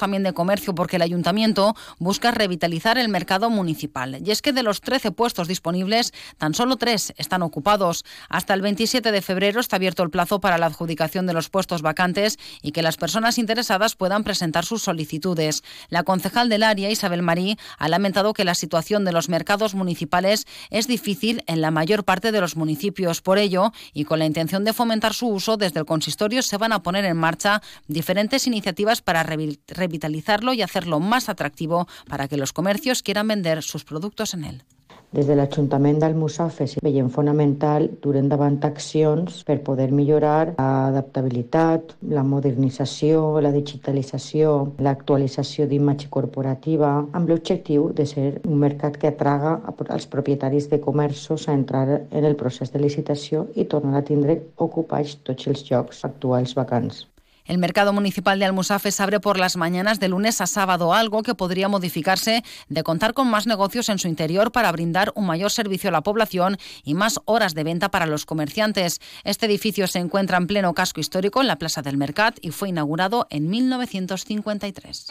también de comercio porque el ayuntamiento busca revitalizar el mercado municipal. Y es que de los 13 puestos disponibles, tan solo tres están ocupados. Hasta el 27 de febrero está abierto el plazo para la adjudicación de los puestos vacantes y que las personas interesadas puedan presentar sus solicitudes. La concejal del área, Isabel Marí, ha lamentado que la situación de los mercados municipales es difícil en la mayor parte de los municipios. Por ello, y con la intención de fomentar su uso, desde el consistorio se van a poner en marcha diferentes iniciativas para revitalizarlo y hacerlo más atractivo para que los comercios quieran vender sus productos en él. Des de l'Ajuntament d'Almussafes veiem fonamental dur endavant accions per poder millorar l'adaptabilitat, la modernització, la digitalització, l'actualització d'imatge corporativa, amb l'objectiu de ser un mercat que atraga als propietaris de comerços a entrar en el procés de licitació i tornar a tindre ocupats tots els llocs actuals vacants. El mercado municipal de Almusafes abre por las mañanas de lunes a sábado, algo que podría modificarse de contar con más negocios en su interior para brindar un mayor servicio a la población y más horas de venta para los comerciantes. Este edificio se encuentra en pleno casco histórico en la Plaza del Mercat y fue inaugurado en 1953.